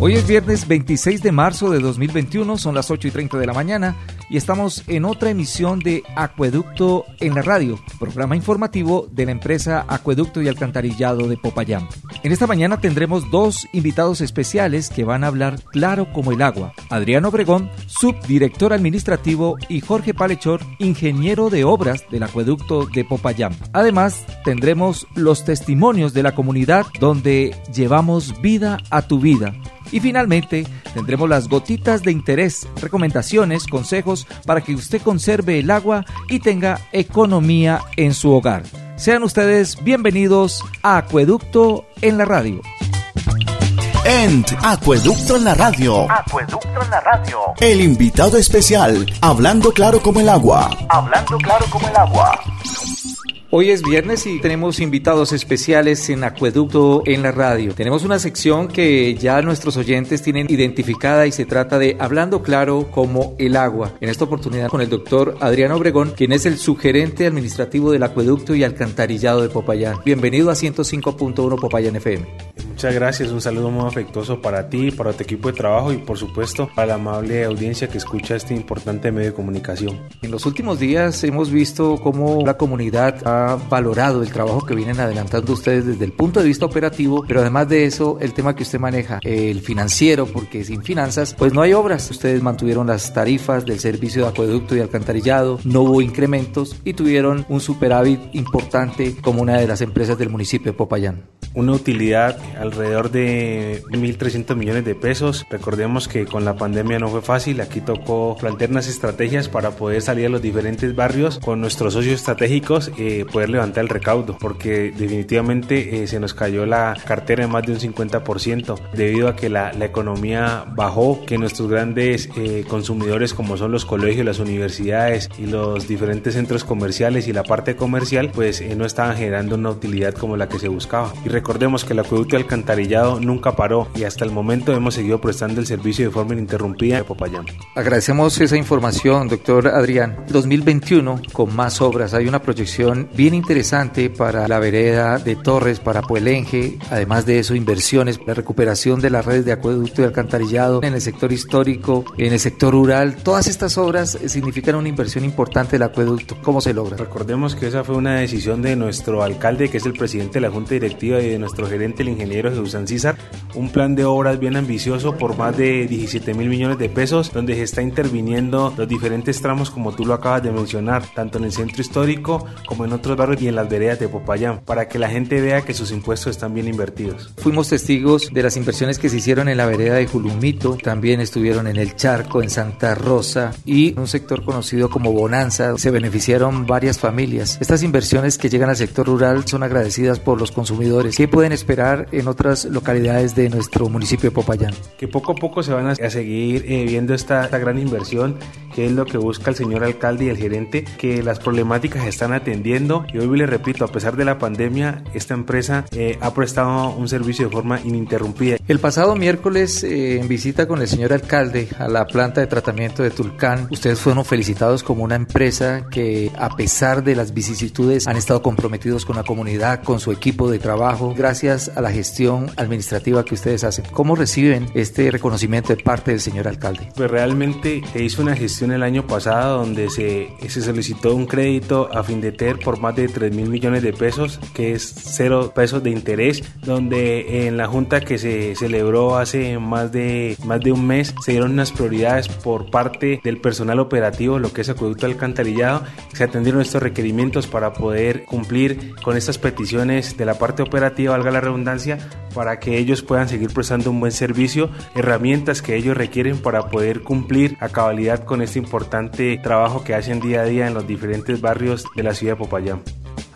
Hoy es viernes 26 de marzo de 2021, son las 8 y 30 de la mañana y estamos en otra emisión de Acueducto en la radio, programa informativo de la empresa Acueducto y Alcantarillado de Popayán. En esta mañana tendremos dos invitados especiales que van a hablar claro como el agua. Adriano Obregón, subdirector administrativo y Jorge Palechor, ingeniero de obras del Acueducto de Popayán. Además, tendremos los testimonios de la comunidad donde llevamos vida a tu vida y finalmente, tendremos las gotitas de interés, recomendaciones, consejos para que usted conserve el agua y tenga economía en su hogar. Sean ustedes bienvenidos a Acueducto en la Radio. En Acueducto en la Radio. Acueducto en la Radio. El invitado especial, hablando claro como el agua. Hablando claro como el agua. Hoy es viernes y tenemos invitados especiales en Acueducto en la radio. Tenemos una sección que ya nuestros oyentes tienen identificada y se trata de Hablando Claro como el agua. En esta oportunidad con el doctor Adriano Obregón, quien es el sugerente administrativo del Acueducto y Alcantarillado de Popayán. Bienvenido a 105.1 Popayán FM. Muchas gracias, un saludo muy afectuoso para ti, para tu equipo de trabajo y por supuesto para la amable audiencia que escucha este importante medio de comunicación. En los últimos días hemos visto cómo la comunidad ha valorado el trabajo que vienen adelantando ustedes desde el punto de vista operativo, pero además de eso, el tema que usted maneja, el financiero, porque sin finanzas, pues no hay obras. Ustedes mantuvieron las tarifas del servicio de acueducto y alcantarillado, no hubo incrementos y tuvieron un superávit importante como una de las empresas del municipio de Popayán. Una utilidad alrededor de 1.300 millones de pesos. Recordemos que con la pandemia no fue fácil, aquí tocó plantear unas estrategias para poder salir a los diferentes barrios con nuestros socios estratégicos, eh, poder levantar el recaudo, porque definitivamente eh, se nos cayó la cartera de más de un 50% debido a que la, la economía bajó, que nuestros grandes eh, consumidores como son los colegios, las universidades y los diferentes centros comerciales y la parte comercial, pues no estaban generando una utilidad como la que se buscaba. Y recordemos que el acueducto y alcantarillado nunca paró y hasta el momento hemos seguido prestando el servicio de forma ininterrumpida de Popayán. Agradecemos esa información, doctor Adrián. 2021 con más obras. Hay una proyección bien interesante para la vereda de Torres, para Puelenje. Además de eso, inversiones, la recuperación de las redes de acueducto y alcantarillado en el sector histórico, en el sector rural. Todas estas obras significan una inversión importante del acueducto. ¿Cómo se logra? Recordemos que esa fue una decisión de nuestro alcalde, que es el presidente de la Junta Directiva y de nuestro gerente, el ingeniero Jesús Císar, un plan de obras bien ambicioso por más de 17 mil millones de pesos, donde se está interviniendo los diferentes tramos, como tú lo acabas de mencionar, tanto en el centro histórico como en otros barrios y en las veredas de Popayán, para que la gente vea que sus impuestos están bien invertidos. Fuimos testigos de las inversiones que se hicieron en la vereda de Julumito, también estuvieron en el Charco, en Santa Rosa y un sector conocido como Bonanza. Se beneficiaron varias familias. Estas inversiones que llegan al sector rural son agradecidas por los consumidores. ¿Qué pueden esperar en otras localidades de nuestro municipio de Popayán? Que poco a poco se van a, seguir eh, viendo esta, esta gran inversión, que es lo que busca el señor alcalde y el gerente, que las problemáticas se están atendiendo. Y hoy le repito, a pesar de la pandemia, esta empresa eh, ha prestado un servicio de forma ininterrumpida. El pasado miércoles, eh, en visita con el señor alcalde a la planta de tratamiento de Tulcán, ustedes fueron felicitados como una empresa que, a pesar de las vicisitudes, han estado comprometidos con la comunidad, con su equipo de trabajo, gracias a la gestión administrativa que ustedes hacen. ¿Cómo reciben este reconocimiento de parte del señor alcalde? Pues realmente se hizo una gestión el año pasado donde se, se solicitó un crédito a Findeter por más de 3 mil millones de pesos, que es cero pesos de interés, donde en la junta que se celebró hace más de, más de un mes se dieron unas prioridades por parte del personal operativo, lo que es acueducto alcantarillado, se atendieron estos requerimientos para poder cumplir con estas peticiones de la parte operativa, valga la redundancia, para que ellos puedan seguir prestando un buen servicio, herramientas que ellos requieren para poder cumplir a cabalidad con este importante trabajo que hacen día a día en los diferentes barrios de la ciudad de Popayán.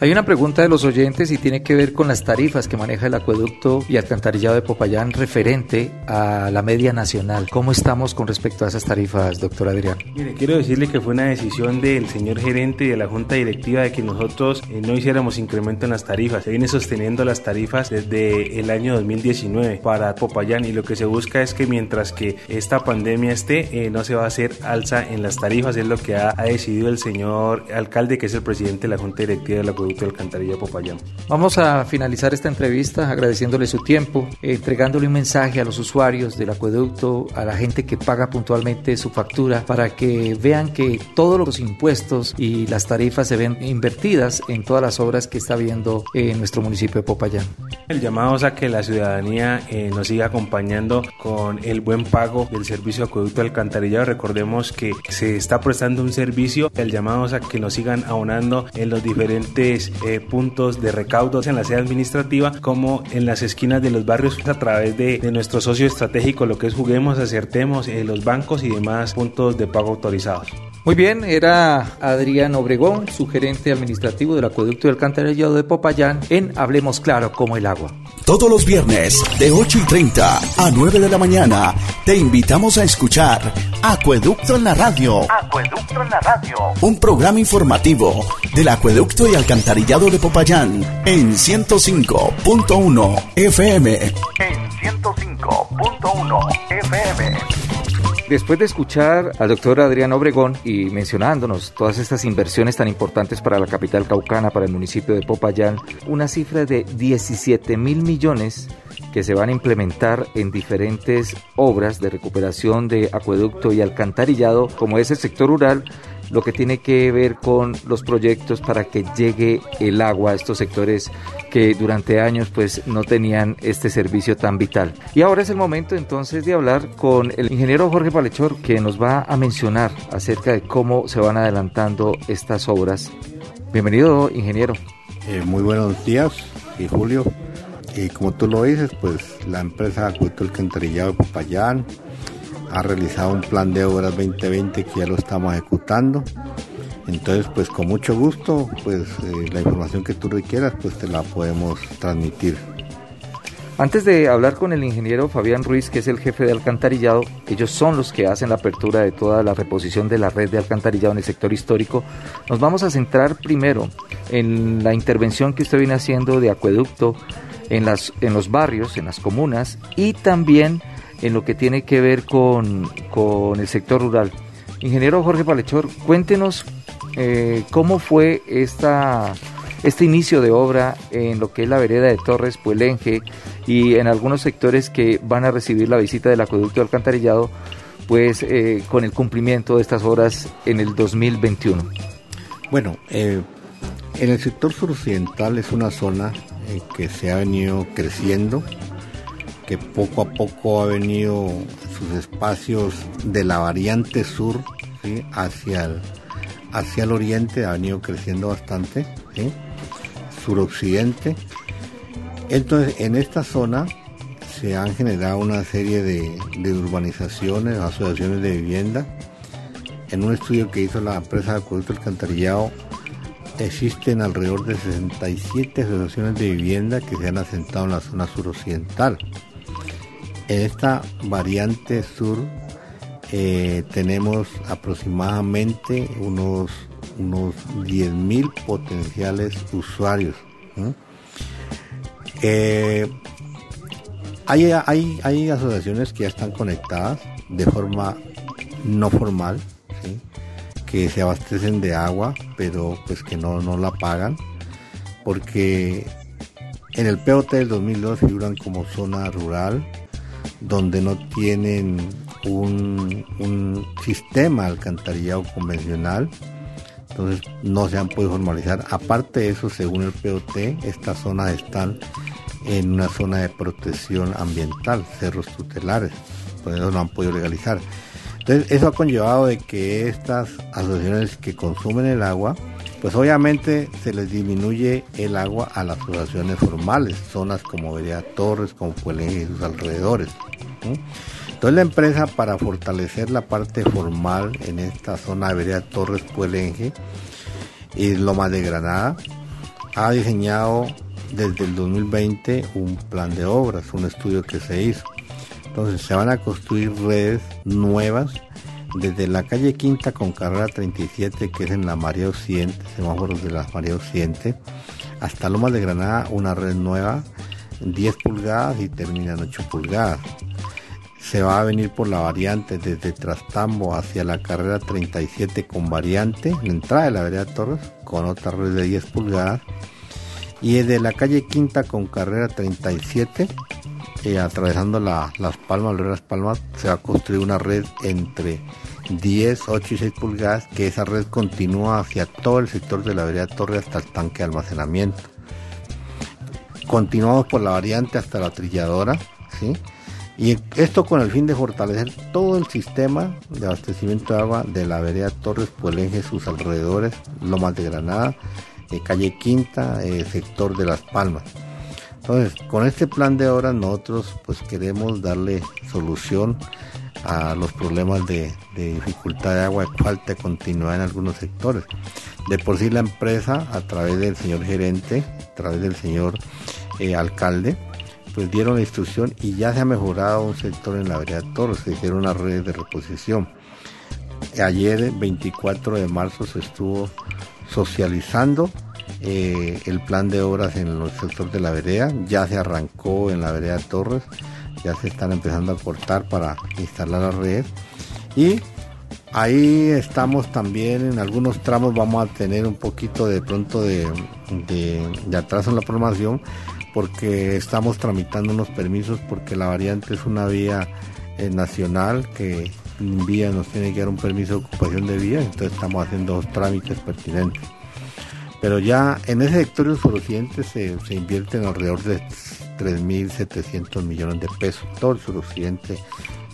Hay una pregunta de los oyentes y tiene que ver con las tarifas que maneja el acueducto y alcantarillado de Popayán referente a la media nacional. ¿Cómo estamos con respecto a esas tarifas, doctor Adrián? Mire, quiero decirle que fue una decisión del señor gerente y de la junta directiva de que nosotros eh, no hiciéramos incremento en las tarifas. Se viene sosteniendo las tarifas desde el año 2019 para Popayán y lo que se busca es que mientras que esta pandemia esté, eh, no se va a hacer alza en las tarifas, es lo que ha, ha decidido el señor alcalde, que es el presidente de la junta directiva del acueducto de Alcantarilla Popayán. Vamos a finalizar esta entrevista agradeciéndole su tiempo, entregándole un mensaje a los usuarios del acueducto, a la gente que paga puntualmente su factura, para que vean que todos los impuestos y las tarifas se ven invertidas en todas las obras que está viendo en nuestro municipio de Popayán. El llamado es a que la ciudadanía eh, nos siga acompañando con el buen pago del servicio de acueducto de alcantarillado. Recordemos que se está prestando un servicio. El llamado es a que nos sigan abonando en los diferentes eh, puntos de recaudos en la sede administrativa como en las esquinas de los barrios a través de, nuestro socio estratégico, lo que es Juguemos, Acertemos, eh, los bancos y demás puntos de pago autorizados. Muy bien, era Adrián Obregón, su gerente administrativo del acueducto y alcantarillado de Popayán en Hablemos Claro como el agua. Todos los viernes de 8 y 30 a 9 de la mañana te invitamos a escuchar Acueducto en la Radio. Acueducto en la Radio. Un programa informativo del acueducto y alcantarillado de Popayán en 105.1 FM. En 105.1 FM. Después de escuchar al doctor Adrián Obregón y mencionándonos todas estas inversiones tan importantes para la capital caucana, para el municipio de Popayán, una cifra de 17 mil millones que se van a implementar en diferentes obras de recuperación de acueducto y alcantarillado, como es el sector rural, lo que tiene que ver con los proyectos para que llegue el agua a estos sectores que durante años pues no tenían este servicio tan vital. Y ahora es el momento entonces de hablar con el ingeniero Jorge Palechor que nos va a mencionar acerca de cómo se van adelantando estas obras. Bienvenido, ingeniero. Eh, muy buenos días, y Julio. Y como tú lo dices, pues la empresa Acueducto Alcantarillado de Popayán ha realizado un plan de obras 2020 que ya lo estamos ejecutando. Entonces, pues con mucho gusto, pues eh, la información que tú requieras, pues te la podemos transmitir. Antes de hablar con el ingeniero Fabián Ruiz, que es el jefe de alcantarillado, ellos son los que hacen la apertura de toda la reposición de la red de alcantarillado en el sector histórico, nos vamos a centrar primero en la intervención que usted viene haciendo de acueducto en, las, en los barrios, en las comunas y también en lo que tiene que ver con, con el sector rural. Ingeniero Jorge Palechor, cuéntenos eh, cómo fue esta, este inicio de obra en lo que es la vereda de Torres Puelenge y en algunos sectores que van a recibir la visita del acueducto alcantarillado, pues eh, con el cumplimiento de estas obras en el 2021. Bueno, eh, en el sector suroccidental es una zona que se ha venido creciendo que poco a poco ha venido sus espacios de la variante sur hacia, el, hacia el oriente, ha venido creciendo bastante, suroccidente. Entonces, en esta zona se han generado una serie de, urbanizaciones, asociaciones de vivienda. En un estudio que hizo la empresa de Acueducto Alcantarillado, existen alrededor de 67 asociaciones de vivienda que se han asentado en la zona suroccidental. En esta variante sur eh, tenemos aproximadamente unos, unos 10.000 potenciales usuarios. Eh, hay, hay, asociaciones que ya están conectadas de forma no formal, que se abastecen de agua, pero pues que no, no la pagan, porque en el POT del 2002 figuran como zona rural, donde no tienen un, sistema alcantarillado convencional, entonces no se han podido formalizar. Aparte de eso, según el POT, estas zonas están en una zona de protección ambiental, cerros tutelares, por eso no han podido legalizar. Entonces eso ha conllevado de que estas asociaciones que consumen el agua, pues obviamente se les disminuye el agua a las asociaciones formales, zonas como Vereda Torres, como Puelengue y sus alrededores. Entonces la empresa para fortalecer la parte formal en esta zona de Vereda Torres Puelengue y Lomas de Granada, ha diseñado desde el 2020 un plan de obras, un estudio que se hizo. Entonces se van a construir redes nuevas desde la calle Quinta con carrera 37, que es en la María Occidente, semáforos de la María Occidente, hasta Lomas de Granada, una red nueva, 10 pulgadas y termina en 8 pulgadas. Se va a venir por la variante desde Trastambo hacia la carrera 37 con variante, la entrada de la vereda Torres, con otra red de 10 pulgadas. Y desde la calle Quinta con carrera 37 atravesando Las Palmas, Las Palmas, se va a construir una red entre 10, 8 y 6 pulgadas, que esa red continúa hacia todo el sector de la vereda Torre hasta el tanque de almacenamiento. Continuamos por la variante hasta la trilladora, ¿sí? Y esto con el fin de fortalecer todo el sistema de abastecimiento de agua de la vereda Torres, Puelenje, sus alrededores, Lomas de Granada, eh, calle Quinta, eh, sector de Las Palmas. Entonces, con este plan de obras nosotros pues queremos darle solución a los problemas de, dificultad de agua, de falta de continuidad en algunos sectores. De por sí la empresa, a través del señor gerente, a través del señor eh, alcalde, pues dieron la instrucción y ya se ha mejorado un sector en la vereda se hicieron una red de reposición. Ayer, 24 de marzo, se estuvo socializando eh, el plan de obras en el sector de la vereda, ya se arrancó en la vereda Torres, ya se están empezando a cortar para instalar la red. Y ahí estamos también en algunos tramos. Vamos a tener un poquito de pronto de, atraso en la programación porque estamos tramitando unos permisos porque la variante es una vía eh, nacional que vía nos tiene que dar un permiso de ocupación de vía, entonces estamos haciendo trámites pertinentes pero ya en ese sector suroccidente se, se invierten alrededor de 3.700 millones de pesos, todo el suroccidente,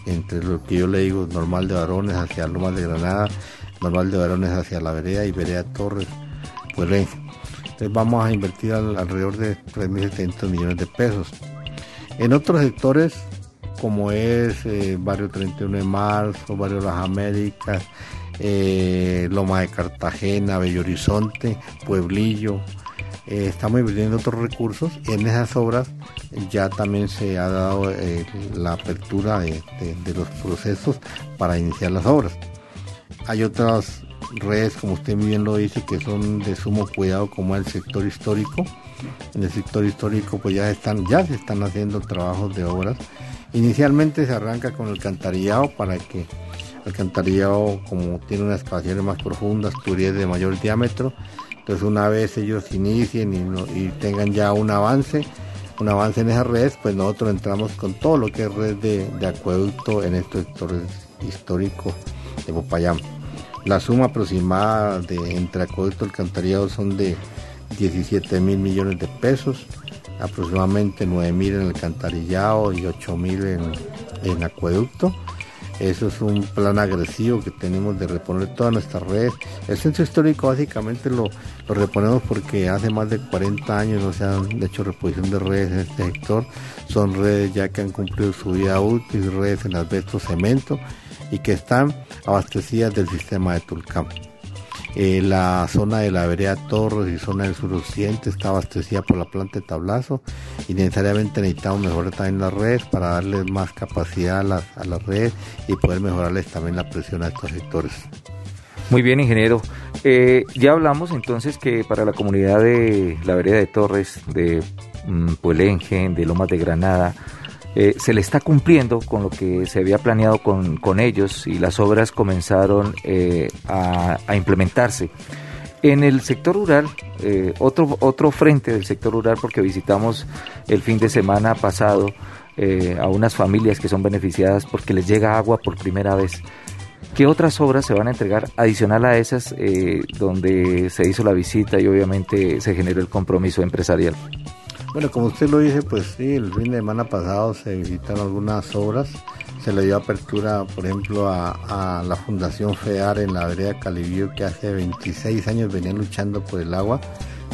entre lo que yo le digo, normal de varones hacia Lomas de Granada, normal de varones hacia la vereda y vereda Torres, pues entonces vamos a invertir alrededor de 3.700 millones de pesos. En otros sectores, como es eh, Barrio 31 de Marzo, Barrio Las Américas, eh, Loma de Cartagena, Bello Horizonte, Pueblillo. Eh, estamos invirtiendo otros recursos y en esas obras ya también se ha dado eh, la apertura de, los procesos para iniciar las obras. Hay otras redes, como usted bien lo dice, que son de sumo cuidado, como el sector histórico. En el sector histórico, pues ya están, ya se están haciendo trabajos de obras. Inicialmente se arranca con el cantarillado para que alcantarillado como tiene unas excavaciones más profundas, tuberías de mayor diámetro, entonces una vez ellos inicien y, tengan ya un avance, un avance en esas redes, pues nosotros entramos con todo lo que es red de, acueducto en estos sectores históricos de Popayán. La suma aproximada de entre acueducto y alcantarillado son de 17 mil millones de pesos, aproximadamente 9 mil en alcantarillado y 8 mil en, en acueducto eso es un plan agresivo que tenemos de reponer todas nuestras redes. El centro histórico básicamente lo, reponemos porque hace más de 40 años no se han hecho reposición de redes en este sector. Son redes ya que han cumplido su vida útil, redes en asbesto cemento y que están abastecidas del sistema de Tulcán. Eh, la zona de la vereda Torres y zona del suroccidente está abastecida por la planta de tablazo y necesariamente necesitamos mejorar también las redes para darles más capacidad a las, a redes y poder mejorarles también la presión a estos sectores. Muy bien, ingeniero. Eh, ya hablamos entonces que para la comunidad de la vereda de Torres, de mm, Puelenge, de Lomas de Granada, eh, se le está cumpliendo con lo que se había planeado con, con ellos y las obras comenzaron eh, a, implementarse. En el sector rural, eh, otro, otro frente del sector rural, porque visitamos el fin de semana pasado a unas familias que son beneficiadas porque les llega agua por primera vez. ¿Qué otras obras se van a entregar adicional a esas donde se hizo la visita y obviamente se generó el compromiso empresarial? Bueno, como usted lo dice, pues sí, el fin de semana pasado se visitaron algunas obras. Se le dio apertura, por ejemplo, a, la Fundación FEAR en la vereda Calibío, que hace 26 años venía luchando por el agua.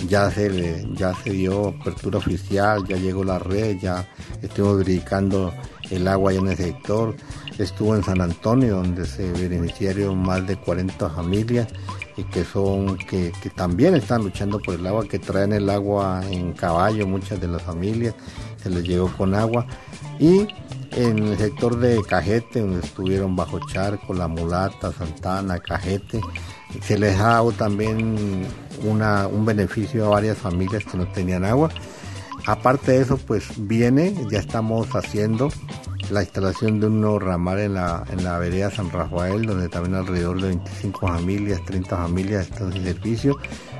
Ya se, ya se dio apertura oficial, ya llegó la red, ya estuvimos verificando el agua en el sector. Estuvo en San Antonio, donde se beneficiaron más de 40 familias y que son que, también están luchando por el agua, que traen el agua en caballo, muchas de las familias se les llegó con agua y en el sector de Cajete, donde estuvieron Bajo Charco, La Mulata, Santana, Cajete, se les ha dado también una, un beneficio a varias familias que no tenían agua. Aparte de eso, pues viene, ya estamos haciendo la instalación de un nuevo ramal en la, en la vereda San Rafael, donde también alrededor de 25 familias, 30 familias están sin servicio.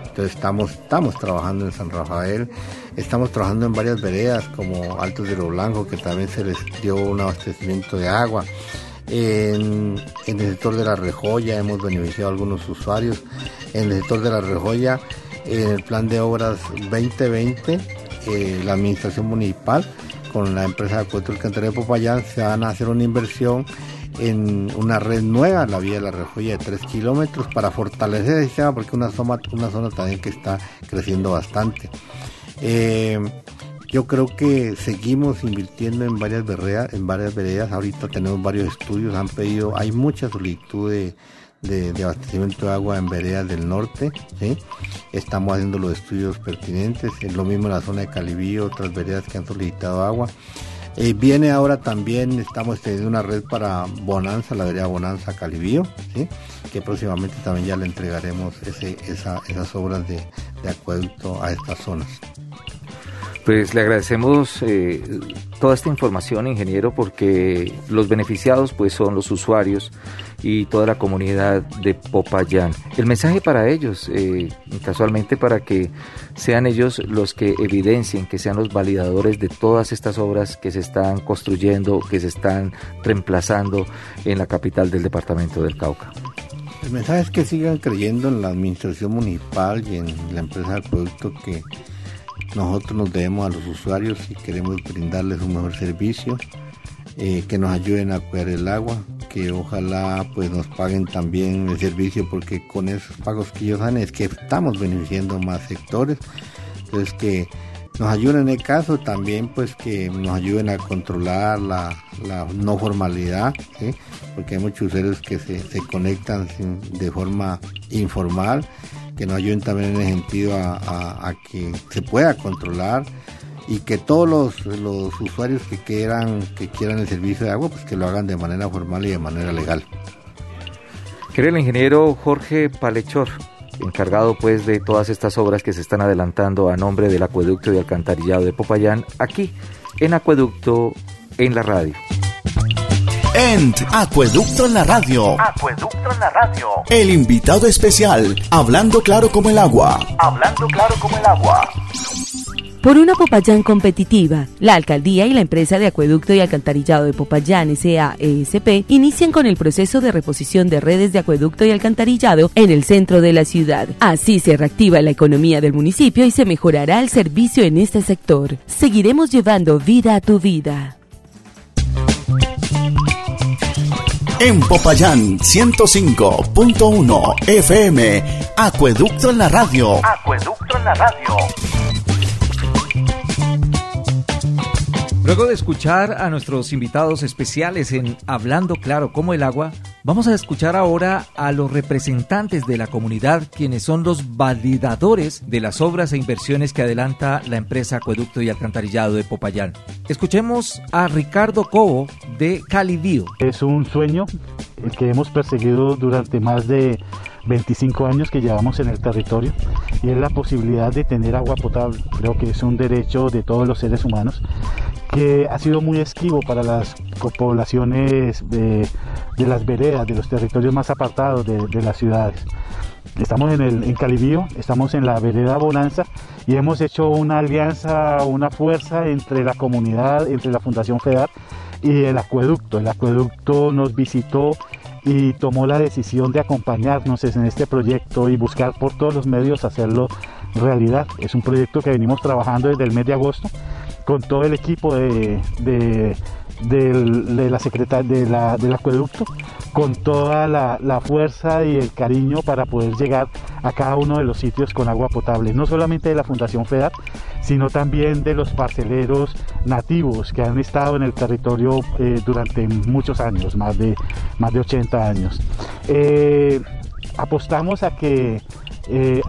Entonces estamos, estamos trabajando en San Rafael, estamos trabajando en varias veredas como Altos de lo Blanco, que también se les dio un abastecimiento de agua. En, el sector de la Rejoya hemos beneficiado a algunos usuarios. En el sector de la Rejoya, en el plan de obras 2020, eh, la administración municipal con la empresa de Acueducto Alcantarilla de Popayán se van a hacer una inversión en una red nueva, la vía de la Rejoya de 3 kilómetros, para fortalecer el sistema, porque una zona, una zona también que está creciendo bastante. Eh, yo creo que seguimos invirtiendo en varias veredas, en varias veredas. Ahorita tenemos varios estudios, han pedido, hay mucha solicitud de, de, abastecimiento de agua en veredas del norte. ¿sí? Estamos haciendo los estudios pertinentes. Es lo mismo en la zona de Calibío, otras veredas que han solicitado agua. Eh, viene ahora también, estamos teniendo una red para Bonanza, la vereda Bonanza Calibío, ¿sí? que próximamente también ya le entregaremos esas obras de, de acueducto a estas zonas. Pues le agradecemos eh, toda esta información, ingeniero, porque los beneficiados pues son los usuarios y toda la comunidad de Popayán. El mensaje para ellos, eh, casualmente para que sean ellos los que evidencien, que sean los validadores de todas estas obras que se están construyendo, que se están reemplazando en la capital del departamento del Cauca. El mensaje es que sigan creyendo en la administración municipal y en la empresa del producto que nosotros nos debemos a los usuarios y queremos brindarles un mejor servicio, eh, que nos ayuden a cuidar el agua, que ojalá pues nos paguen también el servicio porque con esos pagos que ellos dan es que estamos beneficiando más sectores. Entonces que nos ayuden en el caso también pues que nos ayuden a controlar la, no formalidad, porque hay muchos usuarios que se, se conectan de forma informal que nos ayuden también en el sentido a, que se pueda controlar y que todos los, los, usuarios que quieran que quieran el servicio de agua pues que lo hagan de manera formal y de manera legal. Querido el ingeniero Jorge Palechor, encargado pues de todas estas obras que se están adelantando a nombre del acueducto de alcantarillado de Popayán, aquí en Acueducto en la radio. En Acueducto en la radio. Acueducto en la radio. El invitado especial, hablando claro como el agua. Hablando claro como el agua. Por una Popayán competitiva, la alcaldía y la empresa de acueducto y alcantarillado de Popayán SAESP inician con el proceso de reposición de redes de acueducto y alcantarillado en el centro de la ciudad. Así se reactiva la economía del municipio y se mejorará el servicio en este sector. Seguiremos llevando vida a tu vida. En Popayán 105.1 FM, Acueducto en la radio. Acueducto en la radio. Luego de escuchar a nuestros invitados especiales en Hablando Claro como el agua, vamos a escuchar ahora a los representantes de la comunidad, quienes son los validadores de las obras e inversiones que adelanta la empresa Acueducto y Alcantarillado de Popayán. Escuchemos a Ricardo Cobo de Calibío. Es un sueño que hemos perseguido durante más de 25 años que llevamos en el territorio y es la posibilidad de tener agua potable. Creo que es un derecho de todos los seres humanos que ha sido muy esquivo para las poblaciones de, las veredas, de los territorios más apartados de, las ciudades. Estamos en, el, en Calibío, estamos en la vereda Bonanza y hemos hecho una alianza, una fuerza entre la comunidad, entre la Fundación FEDAR y el acueducto. El acueducto nos visitó y tomó la decisión de acompañarnos en este proyecto y buscar por todos los medios hacerlo realidad. Es un proyecto que venimos trabajando desde el mes de agosto con todo el equipo de, de la secretaria la, del acueducto con toda la, fuerza y el cariño para poder llegar a cada uno de los sitios con agua potable, no solamente de la Fundación FEDAR, sino también de los parceleros nativos que han estado en el territorio eh, durante muchos años, más de, más de 80 años. Eh, apostamos a que eh,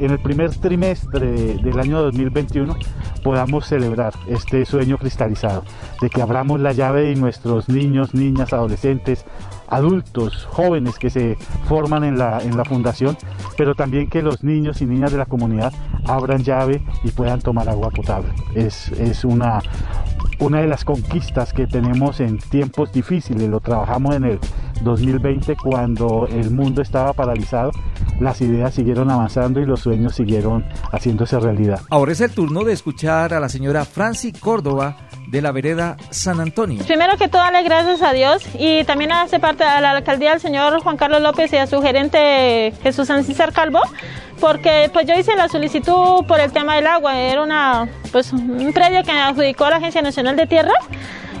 en el primer trimestre del año 2021 podamos celebrar este sueño cristalizado, de que abramos la llave y nuestros niños, niñas, adolescentes, adultos, jóvenes que se forman en la, en la fundación, pero también que los niños y niñas de la comunidad abran llave y puedan tomar agua potable. Es, es una, una de las conquistas que tenemos en tiempos difíciles. Lo trabajamos en el 2020 cuando el mundo estaba paralizado. Las ideas siguieron avanzando y los sueños siguieron haciéndose realidad. Ahora es el turno de escuchar a la señora Franci Córdoba de la vereda San Antonio. Primero que todo, darle gracias a Dios y también hace parte de la alcaldía del señor Juan Carlos López y a su gerente Jesús Ancísar Calvo, porque pues yo hice la solicitud por el tema del agua. Era una, pues, un predio que adjudicó la Agencia Nacional de Tierras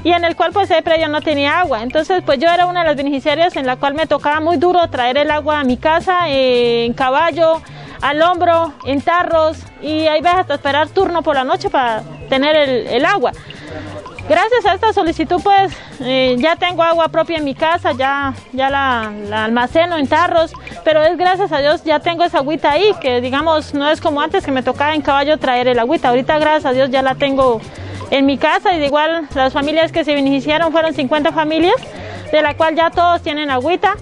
y en el cual pues ese predio no tenía agua. Entonces pues yo era una de las beneficiarias en la cual me tocaba muy duro traer el agua a mi casa eh, en caballo, al hombro, en tarros y ahí vas hasta esperar turno por la noche para tener el agua. Gracias a esta solicitud pues eh, ya tengo agua propia en mi casa, ya, ya la, almaceno en tarros, pero es gracias a Dios ya tengo esa agüita ahí, que digamos no es como antes que me tocaba en caballo traer el agüita, ahorita gracias a Dios ya la tengo en mi casa y de igual las familias que se beneficiaron fueron 50 familias, de la cual ya todos tienen agüita.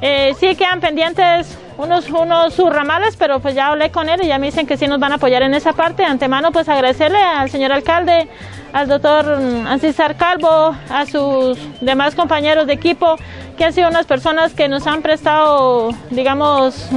Eh, sí quedan pendientes unos, unos subramales, pero pues ya hablé con él y ya me dicen que sí nos van a apoyar en esa parte. Antemano pues agradecerle al señor alcalde, al doctor Ancisar Calvo, a sus demás compañeros de equipo, que han sido unas personas que nos han prestado, digamos,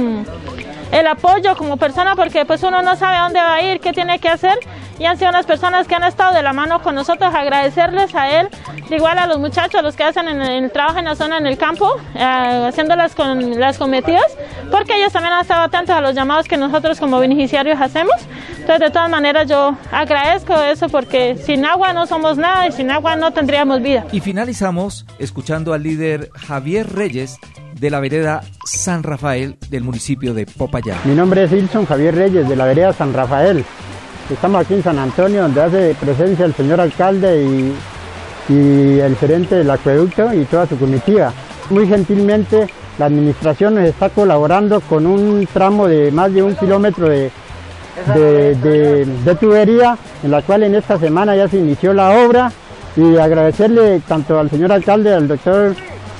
el apoyo como persona, porque pues uno no sabe dónde va a ir, qué tiene que hacer, y han sido unas personas que han estado de la mano con nosotros, agradecerles a él, igual a los muchachos, los que hacen en el trabajo en la zona, en el campo, eh, haciendo las, con, las cometidas, porque ellos también han estado atentos a los llamados que nosotros como beneficiarios hacemos. Entonces, de todas maneras, yo agradezco eso porque sin agua no somos nada y sin agua no tendríamos vida. Y finalizamos escuchando al líder Javier Reyes de la vereda San Rafael del municipio de Popayán. Mi nombre es Ilson Javier Reyes de la vereda San Rafael. Estamos aquí en San Antonio donde hace presencia el señor alcalde y, el gerente del acueducto y toda su comitiva. Muy gentilmente la administración nos está colaborando con un tramo de más de un kilómetro de, de, tubería, en la cual en esta semana ya se inició la obra y agradecerle tanto al señor alcalde, al doctor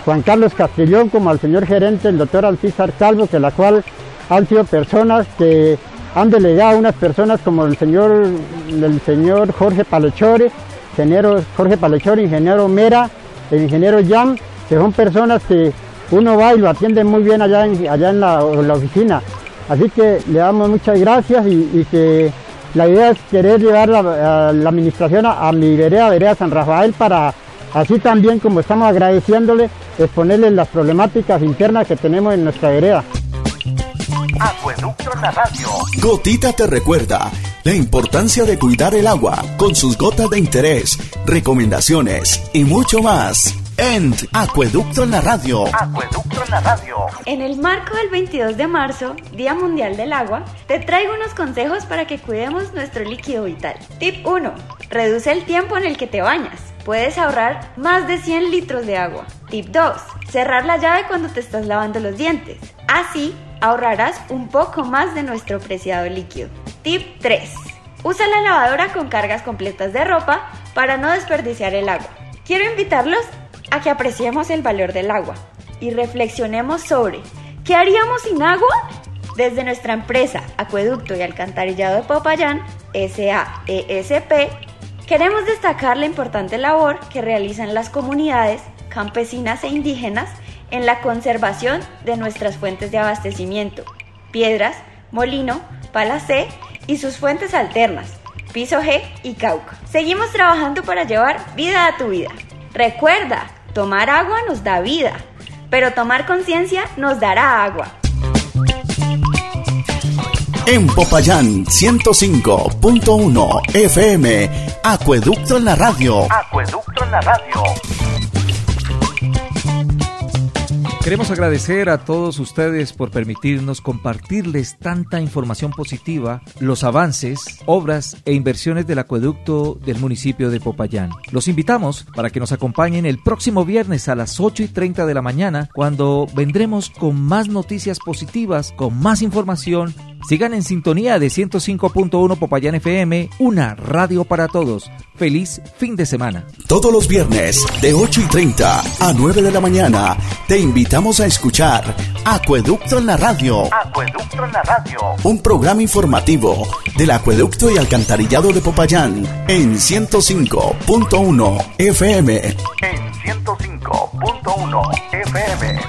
Juan Carlos Castrillón, como al señor gerente, el doctor Alcízar Calvo, que la cual han sido personas que han delegado unas personas como el señor, el señor Jorge Palechore, ingeniero Jorge Palechore, ingeniero Mera, el ingeniero Jan, que son personas que uno va y lo atiende muy bien allá en, allá en la, oficina. Así que le damos muchas gracias y, que la idea es querer llevar la, a la administración a, a, mi vereda, vereda San Rafael, para así también como estamos agradeciéndole, exponerle las problemáticas internas que tenemos en nuestra vereda. Acueducto en la radio. Gotita te recuerda la importancia de cuidar el agua con sus gotas de interés, recomendaciones y mucho más. En Acueducto en la radio. Acueducto en la radio. En el marco del 22 de marzo, Día Mundial del Agua, te traigo unos consejos para que cuidemos nuestro líquido vital. Tip 1. Reduce el tiempo en el que te bañas. Puedes ahorrar más de 100 litros de agua. Tip 2. Cerrar la llave cuando te estás lavando los dientes. Así ahorrarás un poco más de nuestro preciado líquido. Tip 3. Usa la lavadora con cargas completas de ropa para no desperdiciar el agua. Quiero invitarlos a que apreciemos el valor del agua y reflexionemos sobre ¿qué haríamos sin agua? Desde nuestra empresa Acueducto y Alcantarillado de Popayán, SAESP, queremos destacar la importante labor que realizan las comunidades campesinas e indígenas en la conservación de nuestras fuentes de abastecimiento, piedras, molino, pala C y sus fuentes alternas, piso G y Cauca. Seguimos trabajando para llevar vida a tu vida. Recuerda, tomar agua nos da vida, pero tomar conciencia nos dará agua. En Popayán 105.1 FM, Acueducto en la radio. Acueducto en la radio. Queremos agradecer a todos ustedes por permitirnos compartirles tanta información positiva, los avances, obras e inversiones del acueducto del municipio de Popayán. Los invitamos para que nos acompañen el próximo viernes a las 8 y 30 de la mañana cuando vendremos con más noticias positivas, con más información Sigan en sintonía de 105.1 Popayán FM, una radio para todos. Feliz fin de semana. Todos los viernes de 8 y 30 a 9 de la mañana te invitamos a escuchar Acueducto en la Radio. Acueducto en la Radio. Un programa informativo del Acueducto y Alcantarillado de Popayán en 105.1 FM. En 105.1 FM.